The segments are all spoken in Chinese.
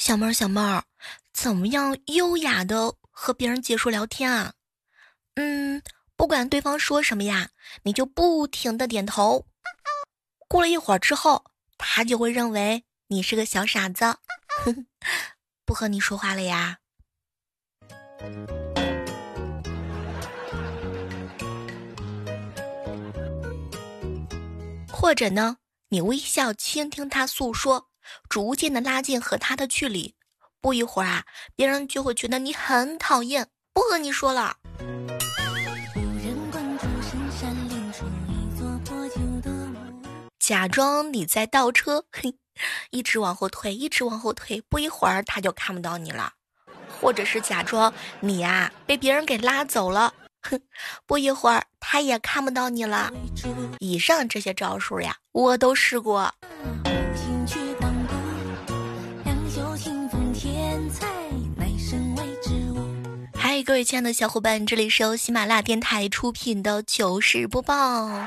小妹儿，小妹儿，怎么样优雅的和别人结束聊天啊？嗯，不管对方说什么呀，你就不停的点头。过了一会儿之后，他就会认为你是个小傻子，不和你说话了呀。或者呢，你微笑倾听他诉说，逐渐的拉近和他的距离。不一会儿啊，别人就会觉得你很讨厌，不和你说了。假装你在倒车，嘿，一直往后退，一直往后退，不一会儿他就看不到你了。或者是假装你呀被别人给拉走了。哼，不一会儿他也看不到你了。以上这些招数呀，我都试过。嗨，各位亲爱的小伙伴，这里是由喜马拉雅电台出品的糗事播报。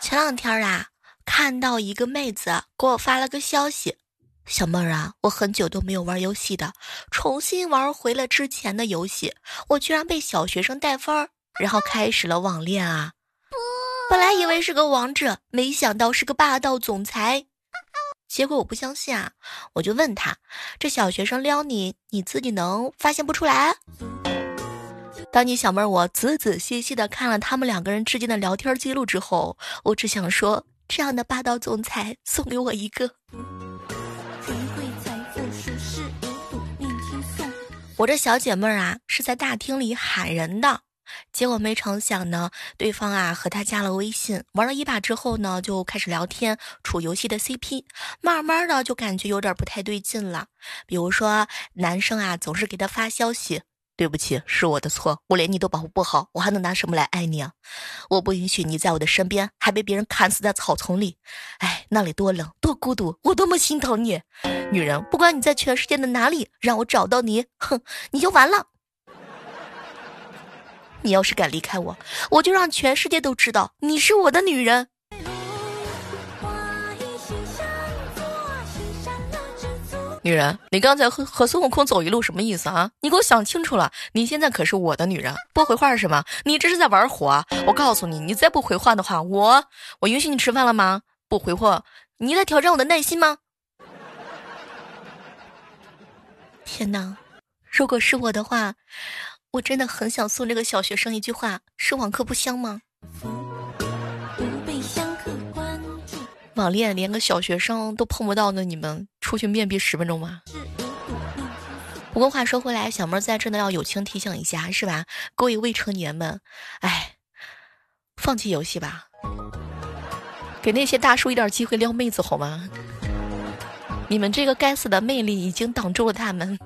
前两天啊，看到一个妹子给我发了个消息。小妹儿啊，我很久都没有玩游戏的，重新玩回了之前的游戏，我居然被小学生带分儿，然后开始了网恋啊！本来以为是个王者，没想到是个霸道总裁。结果我不相信啊，我就问他：这小学生撩你，你自己能发现不出来？当你小妹儿我仔仔细细的看了他们两个人之间的聊天记录之后，我只想说：这样的霸道总裁送给我一个。我这小姐妹儿啊，是在大厅里喊人的，结果没成想呢，对方啊和她加了微信，玩了一把之后呢，就开始聊天，处游戏的 CP，慢慢的就感觉有点不太对劲了。比如说，男生啊总是给她发消息。对不起，是我的错。我连你都保护不好，我还能拿什么来爱你啊？我不允许你在我的身边，还被别人砍死在草丛里。哎，那里多冷，多孤独，我多么心疼你！女人，不管你在全世界的哪里，让我找到你，哼，你就完了。你要是敢离开我，我就让全世界都知道你是我的女人。女人，你刚才和和孙悟空走一路什么意思啊？你给我想清楚了，你现在可是我的女人，不回话是什么？你这是在玩火！我告诉你，你再不回话的话，我我允许你吃饭了吗？不回话，你在挑战我的耐心吗？天哪，如果是我的话，我真的很想送这个小学生一句话：是网课不香吗？网恋连个小学生都碰不到的你们，出去面壁十分钟吗？不过话说回来，小妹在这呢要友情提醒一下，是吧？各位未成年们，哎，放弃游戏吧，给那些大叔一点机会撩妹子好吗？你们这个该死的魅力已经挡住了他们。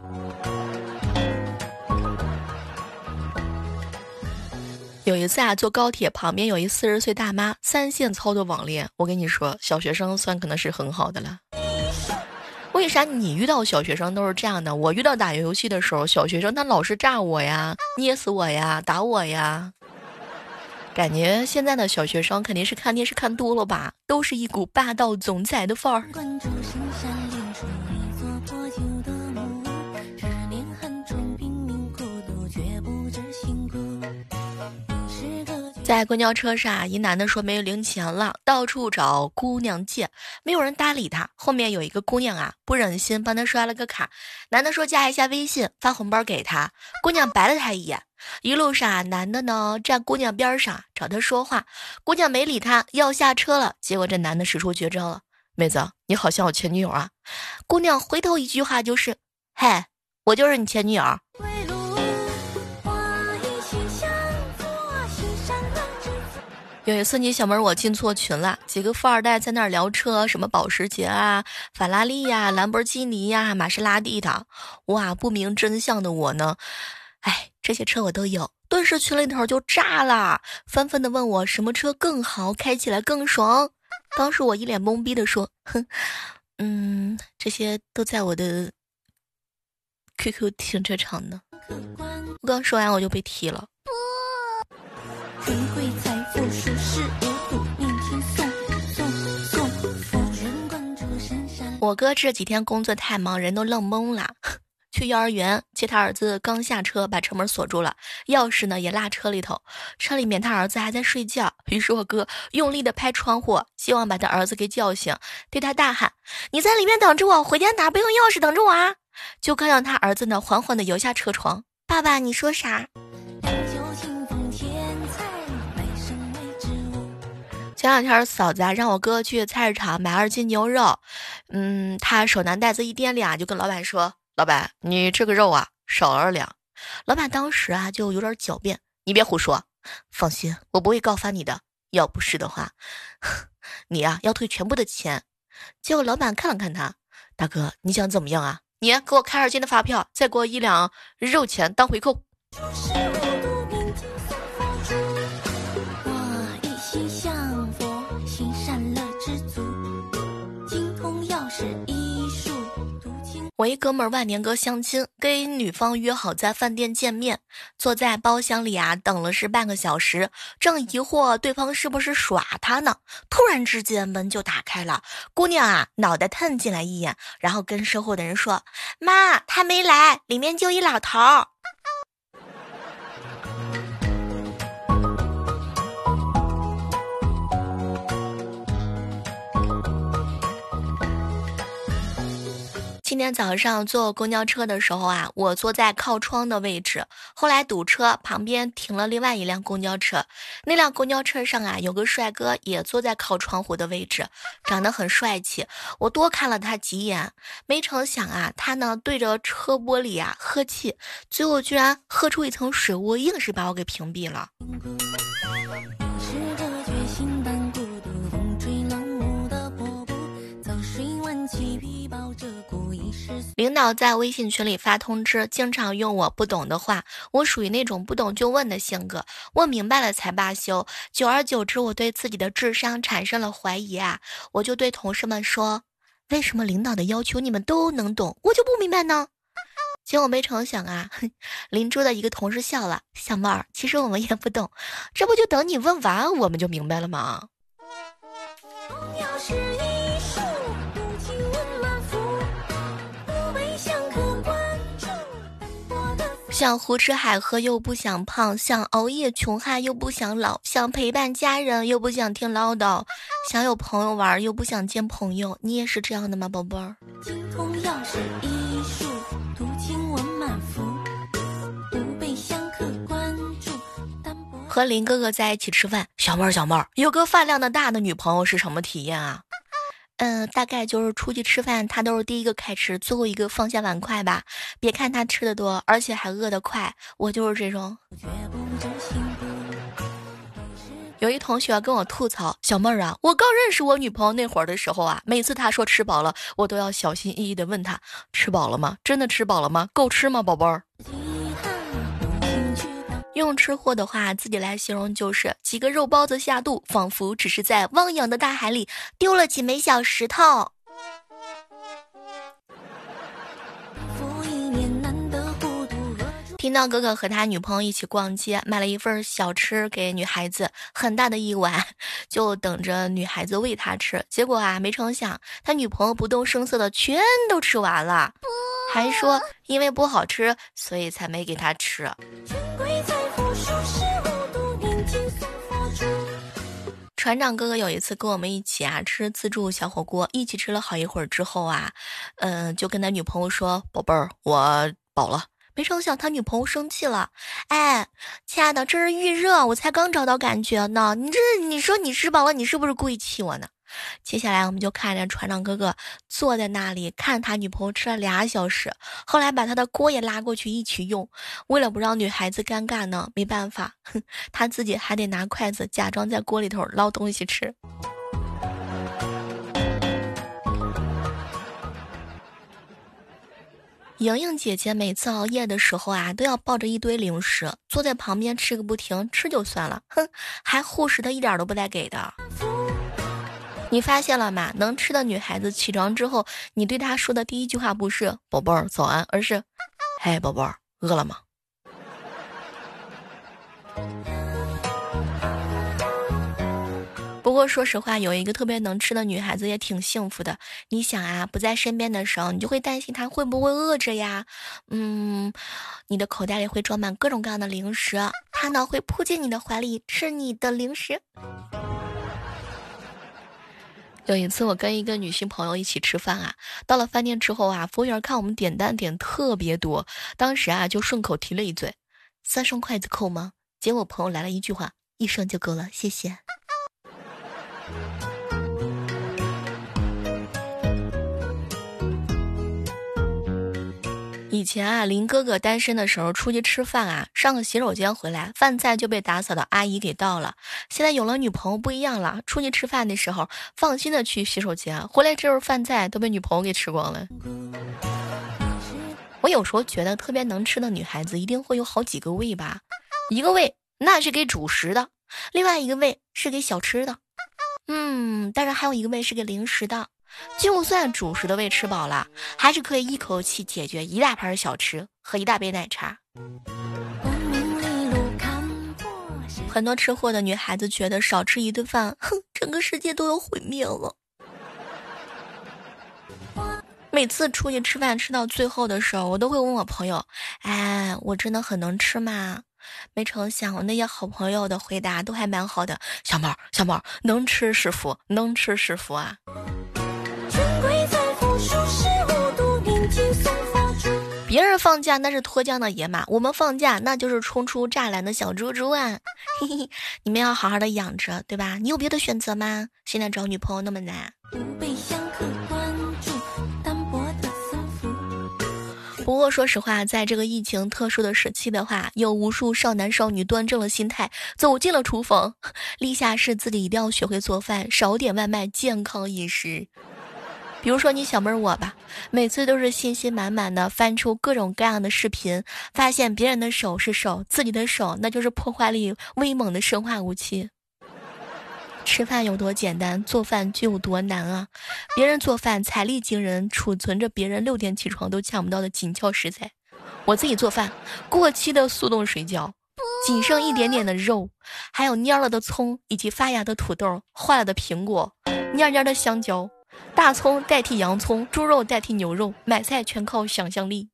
有一次啊，坐高铁旁边有一四十岁大妈，三线操作网恋。我跟你说，小学生算可能是很好的了。为啥你遇到小学生都是这样的？我遇到打游戏的时候，小学生他老是炸我呀，捏死我呀，打我呀。感觉现在的小学生肯定是看电视看多了吧，都是一股霸道总裁的范儿。在公交车上，一男的说没有零钱了，到处找姑娘借，没有人搭理他。后面有一个姑娘啊，不忍心帮他刷了个卡，男的说加一下微信，发红包给他。姑娘白了他一眼。一路上，男的呢站姑娘边上找她说话，姑娘没理他，要下车了。结果这男的使出绝招了，妹子，你好像我前女友啊。姑娘回头一句话就是，嗨，我就是你前女友。有一次，你小妹我进错群了，几个富二代在那儿聊车，什么保时捷啊、法拉利呀、兰博基尼呀、玛莎拉蒂的。哇，不明真相的我呢，哎，这些车我都有，顿时群里头就炸了，纷纷的问我什么车更好，开起来更爽。当时我一脸懵逼的说，哼，嗯，这些都在我的 QQ 停车场呢。我刚说完我就被踢了。我哥这几天工作太忙，人都愣懵了。去幼儿园接他儿子，刚下车把车门锁住了，钥匙呢也落车里头。车里面他儿子还在睡觉，于是我哥用力的拍窗户，希望把他儿子给叫醒，对他大喊：“你在里面等着我，回家拿备用钥匙等着我啊！”就看到他儿子呢缓缓的摇下车窗，爸爸，你说啥？前两天嫂子啊让我哥去菜市场买二斤牛肉，嗯，他手拿袋子一掂量，就跟老板说。老板，你这个肉啊少了两。老板当时啊就有点狡辩，你别胡说，放心，我不会告发你的。要不是的话，你呀要退全部的钱。结果老板看了看他，大哥，你想怎么样啊？你给我开二斤的发票，再给我一两肉钱当回扣。我一哥们儿万年哥相亲，跟女方约好在饭店见面，坐在包厢里啊，等了是半个小时，正疑惑对方是不是耍他呢，突然之间门就打开了，姑娘啊，脑袋探进来一眼，然后跟身后的人说：“妈，他没来，里面就一老头。”今天早上坐公交车的时候啊，我坐在靠窗的位置。后来堵车，旁边停了另外一辆公交车。那辆公交车上啊，有个帅哥也坐在靠窗户的位置，长得很帅气。我多看了他几眼，没成想啊，他呢对着车玻璃啊呵气，最后居然喝出一层水雾，硬是把我给屏蔽了。领导在微信群里发通知，经常用我不懂的话。我属于那种不懂就问的性格，问明白了才罢休。久而久之，我对自己的智商产生了怀疑啊！我就对同事们说：“为什么领导的要求你们都能懂，我就不明白呢？”结果没成想啊，邻桌的一个同事笑了：“小妹儿，其实我们也不懂，这不就等你问完，我们就明白了吗？”想胡吃海喝又不想胖，想熬夜穷汉又不想老，想陪伴家人又不想听唠叨，想有朋友玩又不想见朋友。你也是这样的吗，宝贝儿？和林哥哥在一起吃饭，小妹儿小妹儿，有个饭量的大的女朋友是什么体验啊？嗯，大概就是出去吃饭，他都是第一个开吃，最后一个放下碗筷吧。别看他吃的多，而且还饿得快，我就是这种。有一同学跟我吐槽：“小妹儿啊，我刚认识我女朋友那会儿的时候啊，每次她说吃饱了，我都要小心翼翼的问她吃饱了吗？真的吃饱了吗？够吃吗，宝贝儿？”用吃货的话自己来形容，就是几个肉包子下肚，仿佛只是在汪洋的大海里丢了几枚小石头。听到哥哥和他女朋友一起逛街，买了一份小吃给女孩子，很大的一碗，就等着女孩子喂他吃。结果啊，没成想他女朋友不动声色的全都吃完了，还说因为不好吃，所以才没给他吃。船长哥哥有一次跟我们一起啊吃自助小火锅，一起吃了好一会儿之后啊，嗯，就跟他女朋友说：“宝贝儿，我饱了。”没成想他女朋友生气了，哎，亲爱的，这是预热，我才刚找到感觉呢。你这你说你吃饱了，你是不是故意气我呢？接下来我们就看着船长哥哥坐在那里看他女朋友吃了俩小时，后来把他的锅也拉过去一起用。为了不让女孩子尴尬呢，没办法，哼，他自己还得拿筷子假装在锅里头捞东西吃。莹莹姐姐每次熬夜的时候啊，都要抱着一堆零食坐在旁边吃个不停，吃就算了，哼，还护食的一点都不带给的。你发现了吗？能吃的女孩子起床之后，你对她说的第一句话不是“宝贝儿早安”，而是“嗨，宝贝儿，饿了吗？”不过说实话，有一个特别能吃的女孩子也挺幸福的。你想啊，不在身边的时候，你就会担心她会不会饿着呀？嗯，你的口袋里会装满各种各样的零食，她呢会扑进你的怀里吃你的零食。有一次，我跟一个女性朋友一起吃饭啊，到了饭店之后啊，服务员看我们点单点特别多，当时啊就顺口提了一嘴：“三双筷子扣吗？”结果朋友来了一句话：“一双就够了，谢谢。”以前啊，林哥哥单身的时候出去吃饭啊，上个洗手间回来，饭菜就被打扫的阿姨给倒了。现在有了女朋友不一样了，出去吃饭的时候放心的去洗手间，回来之后饭菜都被女朋友给吃光了。我有时候觉得特别能吃的女孩子一定会有好几个胃吧，一个胃那是给主食的，另外一个胃是给小吃的，嗯，当然还有一个胃是给零食的。就算主食的胃吃饱了，还是可以一口气解决一大盘小吃和一大杯奶茶。很多吃货的女孩子觉得少吃一顿饭，哼，整个世界都要毁灭了。每次出去吃饭吃到最后的时候，我都会问我朋友：“哎，我真的很能吃吗？”没成想，我那些好朋友的回答都还蛮好的。小猫，小猫，能吃是福，能吃是福啊。别人放假那是脱缰的野马，我们放假那就是冲出栅栏的小猪猪啊！嘿嘿，你们要好好的养着，对吧？你有别的选择吗？现在找女朋友那么难。不过说实话，在这个疫情特殊的时期的话，有无数少男少女端正了心态，走进了厨房，立下誓自己一定要学会做饭，少点外卖，健康饮食。比如说你小妹儿我吧，每次都是信心满满的翻出各种各样的视频，发现别人的手是手，自己的手那就是破坏力威猛的生化武器。吃饭有多简单，做饭就有多难啊！别人做饭财力惊人，储存着别人六点起床都抢不到的紧俏食材。我自己做饭，过期的速冻水饺，仅剩一点点的肉，还有蔫了的葱，以及发芽的土豆，坏了的苹果，蔫蔫的香蕉。大葱代替洋葱，猪肉代替牛肉，买菜全靠想象力。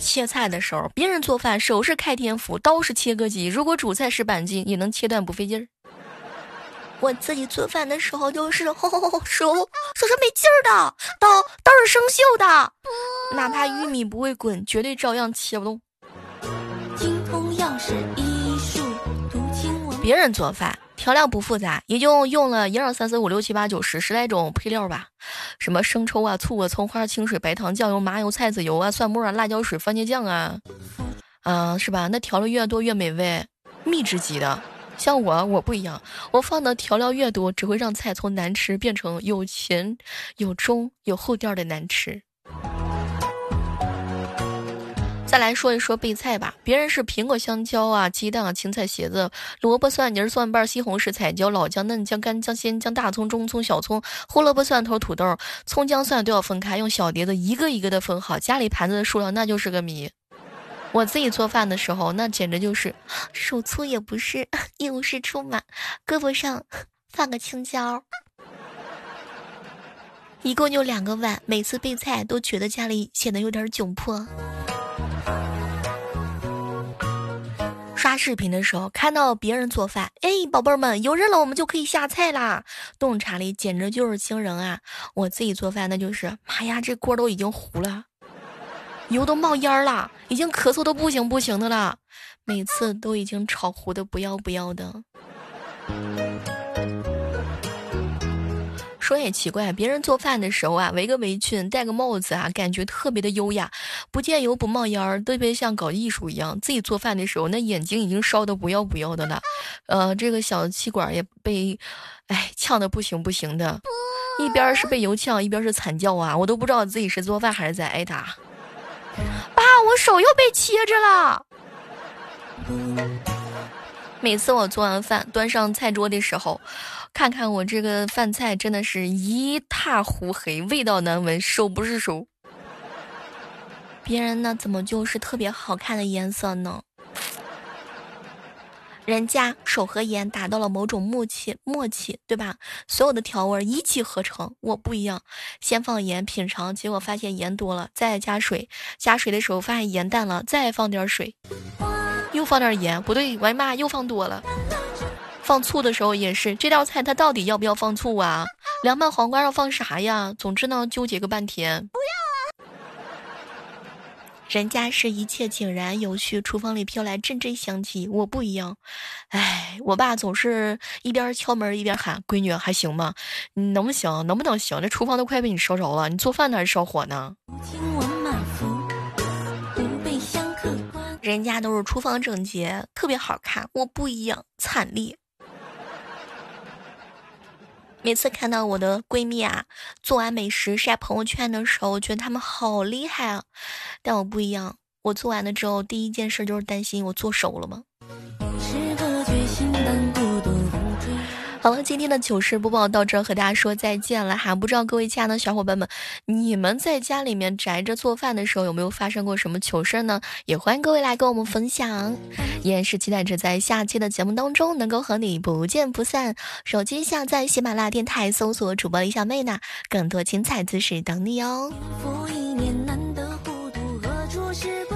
切菜的时候，别人做饭手是开天斧，刀是切割机。如果主菜是板筋，也能切断不费劲儿。我自己做饭的时候就是吼吼吼手手是没劲儿的，刀刀是生锈的，哪怕玉米不会滚，绝对照样切不动。别人做饭。调料不复杂，也就用了一二三四五六七八九十十来种配料吧，什么生抽啊、醋啊、葱花、清水、白糖、酱油、麻油、菜籽油啊、蒜末啊、辣椒水、番茄酱啊，啊，是吧？那调料越多越美味，秘制级的。像我，我不一样，我放的调料越多，只会让菜从难吃变成有前有中有后调的难吃。再来说一说备菜吧，别人是苹果、香蕉啊、鸡蛋啊、青菜、茄子、萝卜、蒜泥、蒜瓣、西红柿、彩椒、老姜、嫩姜、干姜、鲜姜、大葱、中葱、小葱、胡萝卜、蒜头、土豆，葱姜蒜都要分开，用小碟子一个一个的分好。家里盘子的数量那就是个谜。我自己做饭的时候，那简直就是手粗也不是，一无是处嘛。胳膊上放个青椒，一共就两个碗，每次备菜都觉得家里显得有点窘迫。刷视频的时候看到别人做饭，哎，宝贝儿们有人了，我们就可以下菜啦。洞察力简直就是惊人啊！我自己做饭那就是，妈呀，这锅都已经糊了，油都冒烟了，已经咳嗽的不行不行的了，每次都已经炒糊的不要不要的。说也奇怪，别人做饭的时候啊，围个围裙，戴个帽子啊，感觉特别的优雅，不见油不冒烟儿，特别像搞艺术一样。自己做饭的时候，那眼睛已经烧的不要不要的了，呃，这个小气管也被，哎，呛的不行不行的，一边是被油呛，一边是惨叫啊，我都不知道自己是做饭还是在挨打。爸，我手又被切着了。每次我做完饭端上菜桌的时候。看看我这个饭菜，真的是一塌糊黑，味道难闻，手不是手。别人呢，怎么就是特别好看的颜色呢？人家手和盐达到了某种默契，默契，对吧？所有的调味一气呵成。我不一样，先放盐品尝，结果发现盐多了，再加水，加水的时候发现盐淡了，再放点水，又放点盐，不对，我的妈，又放多了。放醋的时候也是，这道菜它到底要不要放醋啊？凉拌黄瓜要放啥呀？总之呢，纠结个半天。不要啊。人家是一切井然有序，厨房里飘来阵阵香气。我不一样，哎，我爸总是一边敲门一边喊：“闺女还行吗？你能不行？能不能行？这厨房都快被你烧着了，你做饭呢还是烧火呢？”人家都是厨房整洁，特别好看。我不一样，惨烈。每次看到我的闺蜜啊做完美食晒朋友圈的时候，我觉得她们好厉害啊，但我不一样，我做完了之后第一件事就是担心我做熟了吗？好了，今天的糗事播报到这，和大家说再见了哈。不知道各位亲爱的小伙伴们，你们在家里面宅着做饭的时候，有没有发生过什么糗事呢？也欢迎各位来跟我们分享。依然是期待着在下期的节目当中能够和你不见不散。手机下载喜马拉雅电台，搜索主播李小妹呢，更多精彩姿势等你哦。一年难得糊涂，何处是不